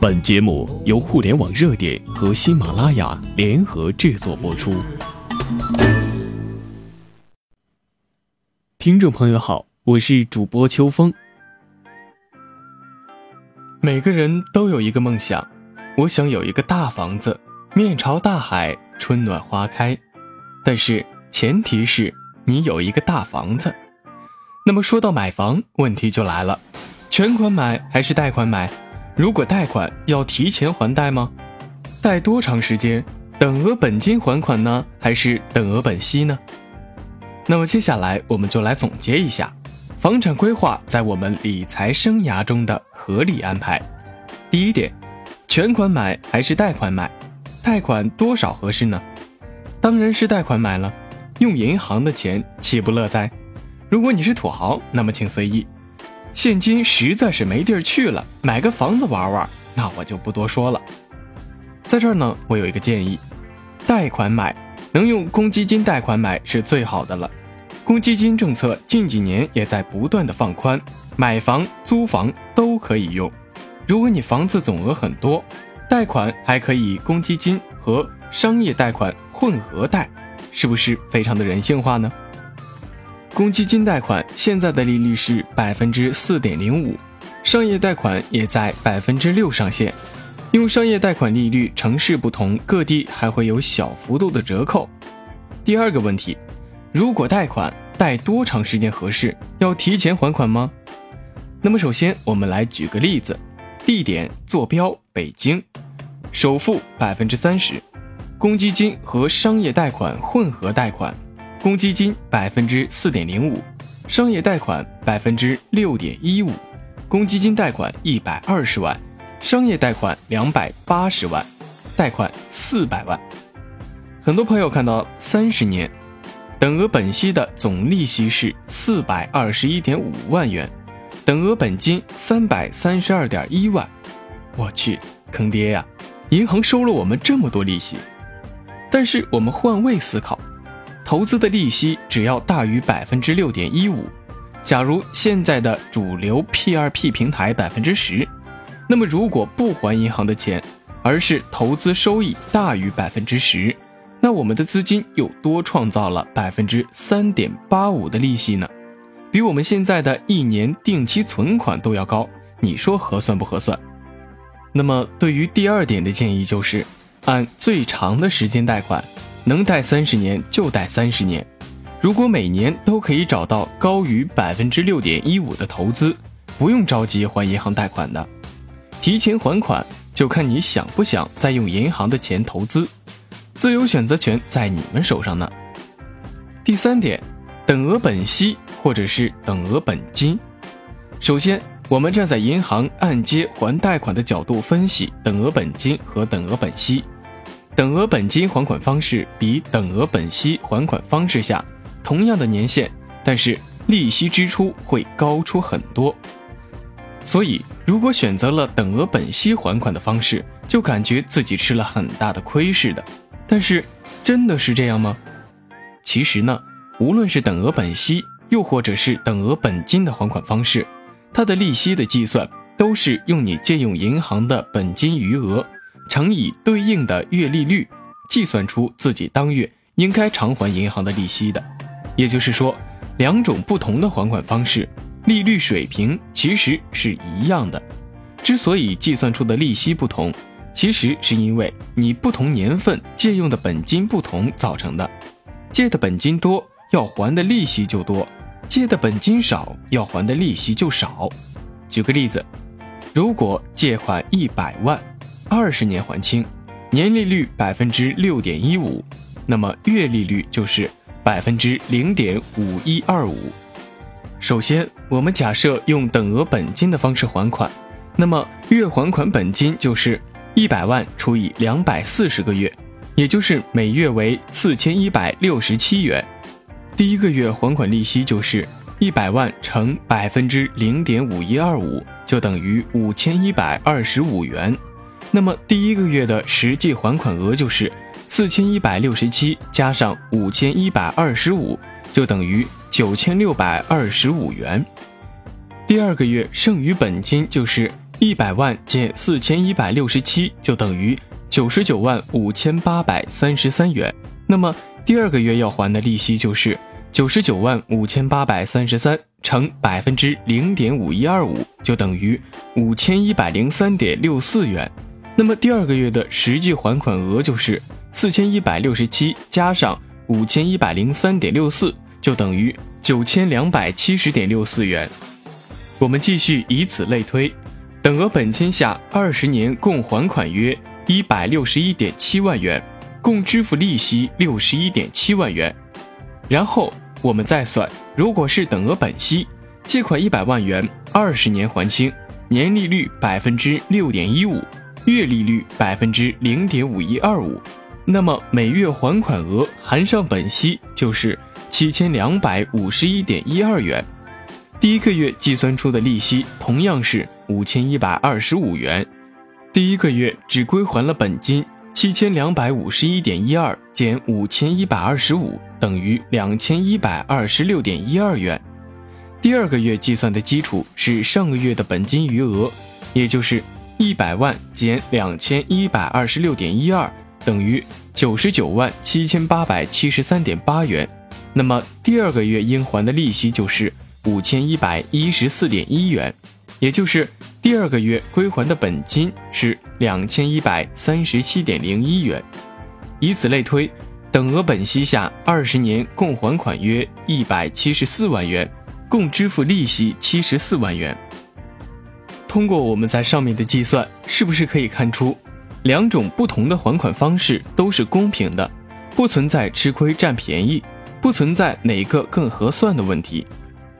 本节目由互联网热点和喜马拉雅联合制作播出。听众朋友好，我是主播秋风。每个人都有一个梦想，我想有一个大房子，面朝大海，春暖花开。但是前提是你有一个大房子。那么说到买房，问题就来了：全款买还是贷款买？如果贷款要提前还贷吗？贷多长时间？等额本金还款呢，还是等额本息呢？那么接下来我们就来总结一下，房产规划在我们理财生涯中的合理安排。第一点，全款买还是贷款买？贷款多少合适呢？当然是贷款买了，用银行的钱岂不乐哉？如果你是土豪，那么请随意。现金实在是没地儿去了，买个房子玩玩，那我就不多说了。在这儿呢，我有一个建议：贷款买，能用公积金贷款买是最好的了。公积金政策近几年也在不断的放宽，买房、租房都可以用。如果你房子总额很多，贷款还可以公积金和商业贷款混合贷，是不是非常的人性化呢？公积金贷款现在的利率是百分之四点零五，商业贷款也在百分之六上限。用商业贷款利率城市不同，各地还会有小幅度的折扣。第二个问题，如果贷款贷多长时间合适？要提前还款吗？那么首先我们来举个例子，地点坐标北京，首付百分之三十，公积金和商业贷款混合贷款。公积金百分之四点零五，商业贷款百分之六点一五，公积金贷款一百二十万，商业贷款两百八十万，贷款四百万。很多朋友看到三十年，等额本息的总利息是四百二十一点五万元，等额本金三百三十二点一万。我去，坑爹呀！银行收了我们这么多利息。但是我们换位思考。投资的利息只要大于百分之六点一五，假如现在的主流 P2P 平台百分之十，那么如果不还银行的钱，而是投资收益大于百分之十，那我们的资金又多创造了百分之三点八五的利息呢？比我们现在的一年定期存款都要高，你说合算不合算？那么对于第二点的建议就是，按最长的时间贷款。能贷三十年就贷三十年，如果每年都可以找到高于百分之六点一五的投资，不用着急还银行贷款的，提前还款就看你想不想再用银行的钱投资，自由选择权在你们手上呢。第三点，等额本息或者是等额本金。首先，我们站在银行按揭还贷款的角度分析等额本金和等额本息。等额本金还款方式比等额本息还款方式下，同样的年限，但是利息支出会高出很多。所以，如果选择了等额本息还款的方式，就感觉自己吃了很大的亏似的。但是，真的是这样吗？其实呢，无论是等额本息，又或者是等额本金的还款方式，它的利息的计算都是用你借用银行的本金余额。乘以对应的月利率，计算出自己当月应该偿还银行的利息的。也就是说，两种不同的还款方式，利率水平其实是一样的。之所以计算出的利息不同，其实是因为你不同年份借用的本金不同造成的。借的本金多，要还的利息就多；借的本金少，要还的利息就少。举个例子，如果借款一百万。二十年还清，年利率百分之六点一五，那么月利率就是百分之零点五一二五。首先，我们假设用等额本金的方式还款，那么月还款本金就是一百万除以两百四十个月，也就是每月为四千一百六十七元。第一个月还款利息就是一百万乘百分之零点五一二五，就等于五千一百二十五元。那么第一个月的实际还款额就是四千一百六十七加上五千一百二十五，就等于九千六百二十五元。第二个月剩余本金就是一百万减四千一百六十七，就等于九十九万五千八百三十三元。那么第二个月要还的利息就是九十九万五千八百三十三乘百分之零点五一二五，就等于五千一百零三点六四元。那么第二个月的实际还款额就是四千一百六十七加上五千一百零三点六四，就等于九千两百七十点六四元。我们继续以此类推，等额本金下二十年共还款约一百六十一点七万元，共支付利息六十一点七万元。然后我们再算，如果是等额本息，借款一百万元，二十年还清，年利率百分之六点一五，月利率百分之零点五一二五，那么每月还款额含上本息就是七千两百五十一点一二元。第一个月计算出的利息同样是五千一百二十五元，第一个月只归还了本金七千两百五十一点一二减五千一百二十五等于两千一百二十六点一二元。第二个月计算的基础是上个月的本金余额，也就是一百万减两千一百二十六点一二等于九十九万七千八百七十三点八元。那么第二个月应还的利息就是。五千一百一十四点一元，也就是第二个月归还的本金是两千一百三十七点零一元。以此类推，等额本息下二十年共还款约一百七十四万元，共支付利息七十四万元。通过我们在上面的计算，是不是可以看出，两种不同的还款方式都是公平的，不存在吃亏占便宜，不存在哪个更合算的问题。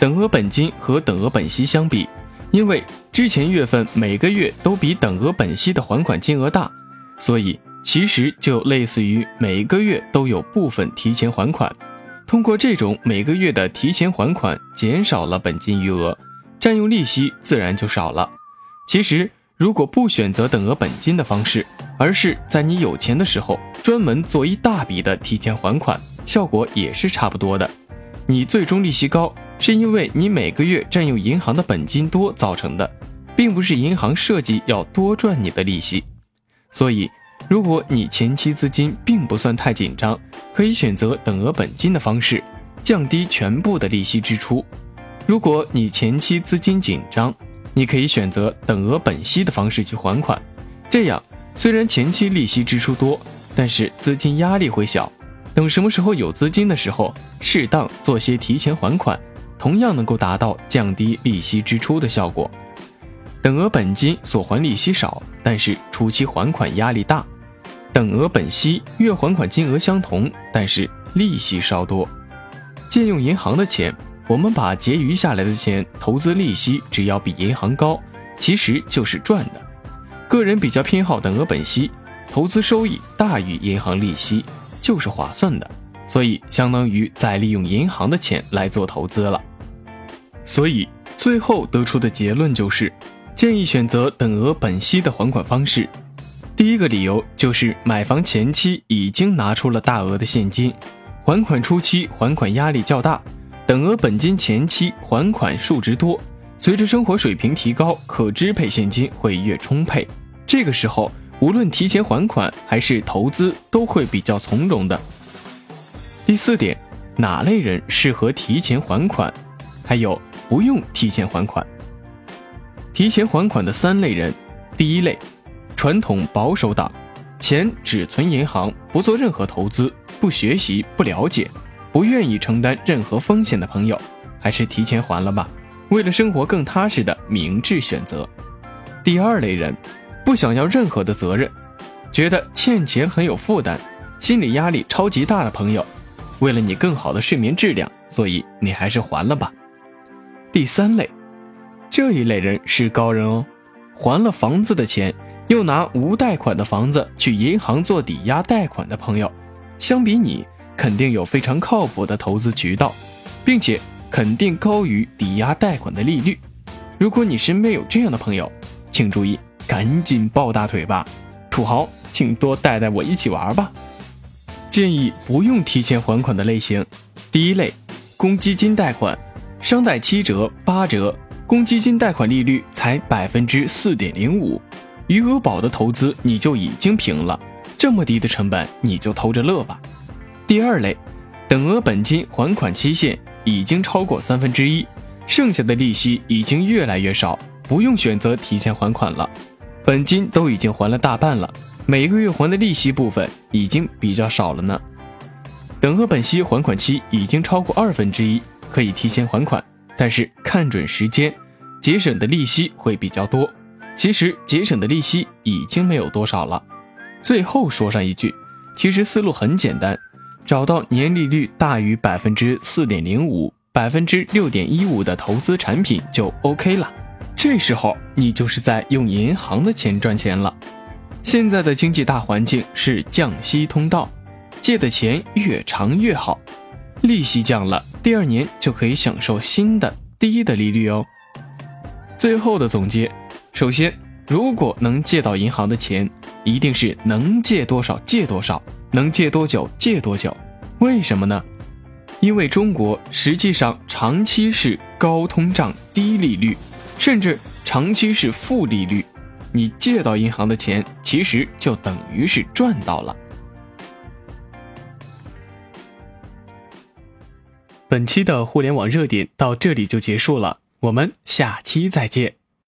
等额本金和等额本息相比，因为之前月份每个月都比等额本息的还款金额大，所以其实就类似于每个月都有部分提前还款。通过这种每个月的提前还款，减少了本金余额，占用利息自然就少了。其实，如果不选择等额本金的方式，而是在你有钱的时候专门做一大笔的提前还款，效果也是差不多的。你最终利息高。是因为你每个月占用银行的本金多造成的，并不是银行设计要多赚你的利息。所以，如果你前期资金并不算太紧张，可以选择等额本金的方式，降低全部的利息支出。如果你前期资金紧张，你可以选择等额本息的方式去还款。这样虽然前期利息支出多，但是资金压力会小。等什么时候有资金的时候，适当做些提前还款。同样能够达到降低利息支出的效果。等额本金所还利息少，但是初期还款压力大；等额本息月还款金额相同，但是利息稍多。借用银行的钱，我们把结余下来的钱投资利息，只要比银行高，其实就是赚的。个人比较偏好等额本息，投资收益大于银行利息，就是划算的。所以相当于在利用银行的钱来做投资了。所以最后得出的结论就是，建议选择等额本息的还款方式。第一个理由就是买房前期已经拿出了大额的现金，还款初期还款压力较大，等额本金前期还款数值多，随着生活水平提高，可支配现金会越充沛。这个时候无论提前还款还是投资都会比较从容的。第四点，哪类人适合提前还款？还有。不用提前还款。提前还款的三类人：第一类，传统保守党，钱只存银行，不做任何投资，不学习，不了解，不愿意承担任何风险的朋友，还是提前还了吧，为了生活更踏实的明智选择。第二类人，不想要任何的责任，觉得欠钱很有负担，心理压力超级大的朋友，为了你更好的睡眠质量，所以你还是还了吧。第三类，这一类人是高人哦，还了房子的钱，又拿无贷款的房子去银行做抵押贷款的朋友，相比你肯定有非常靠谱的投资渠道，并且肯定高于抵押贷款的利率。如果你身边有这样的朋友，请注意，赶紧抱大腿吧，土豪，请多带带我一起玩吧。建议不用提前还款的类型，第一类，公积金贷款。商贷七折、八折，公积金贷款利率才百分之四点零五，余额宝的投资你就已经平了，这么低的成本你就偷着乐吧。第二类，等额本金还款期限已经超过三分之一，剩下的利息已经越来越少，不用选择提前还款了，本金都已经还了大半了，每个月还的利息部分已经比较少了呢。等额本息还款期已经超过二分之一，可以提前还款，但是看准时间，节省的利息会比较多。其实节省的利息已经没有多少了。最后说上一句，其实思路很简单，找到年利率大于百分之四点零五、百分之六点一五的投资产品就 OK 了。这时候你就是在用银行的钱赚钱了。现在的经济大环境是降息通道。借的钱越长越好，利息降了，第二年就可以享受新的低的利率哦。最后的总结，首先，如果能借到银行的钱，一定是能借多少借多少，能借多久借多久。为什么呢？因为中国实际上长期是高通胀、低利率，甚至长期是负利率，你借到银行的钱，其实就等于是赚到了。本期的互联网热点到这里就结束了，我们下期再见。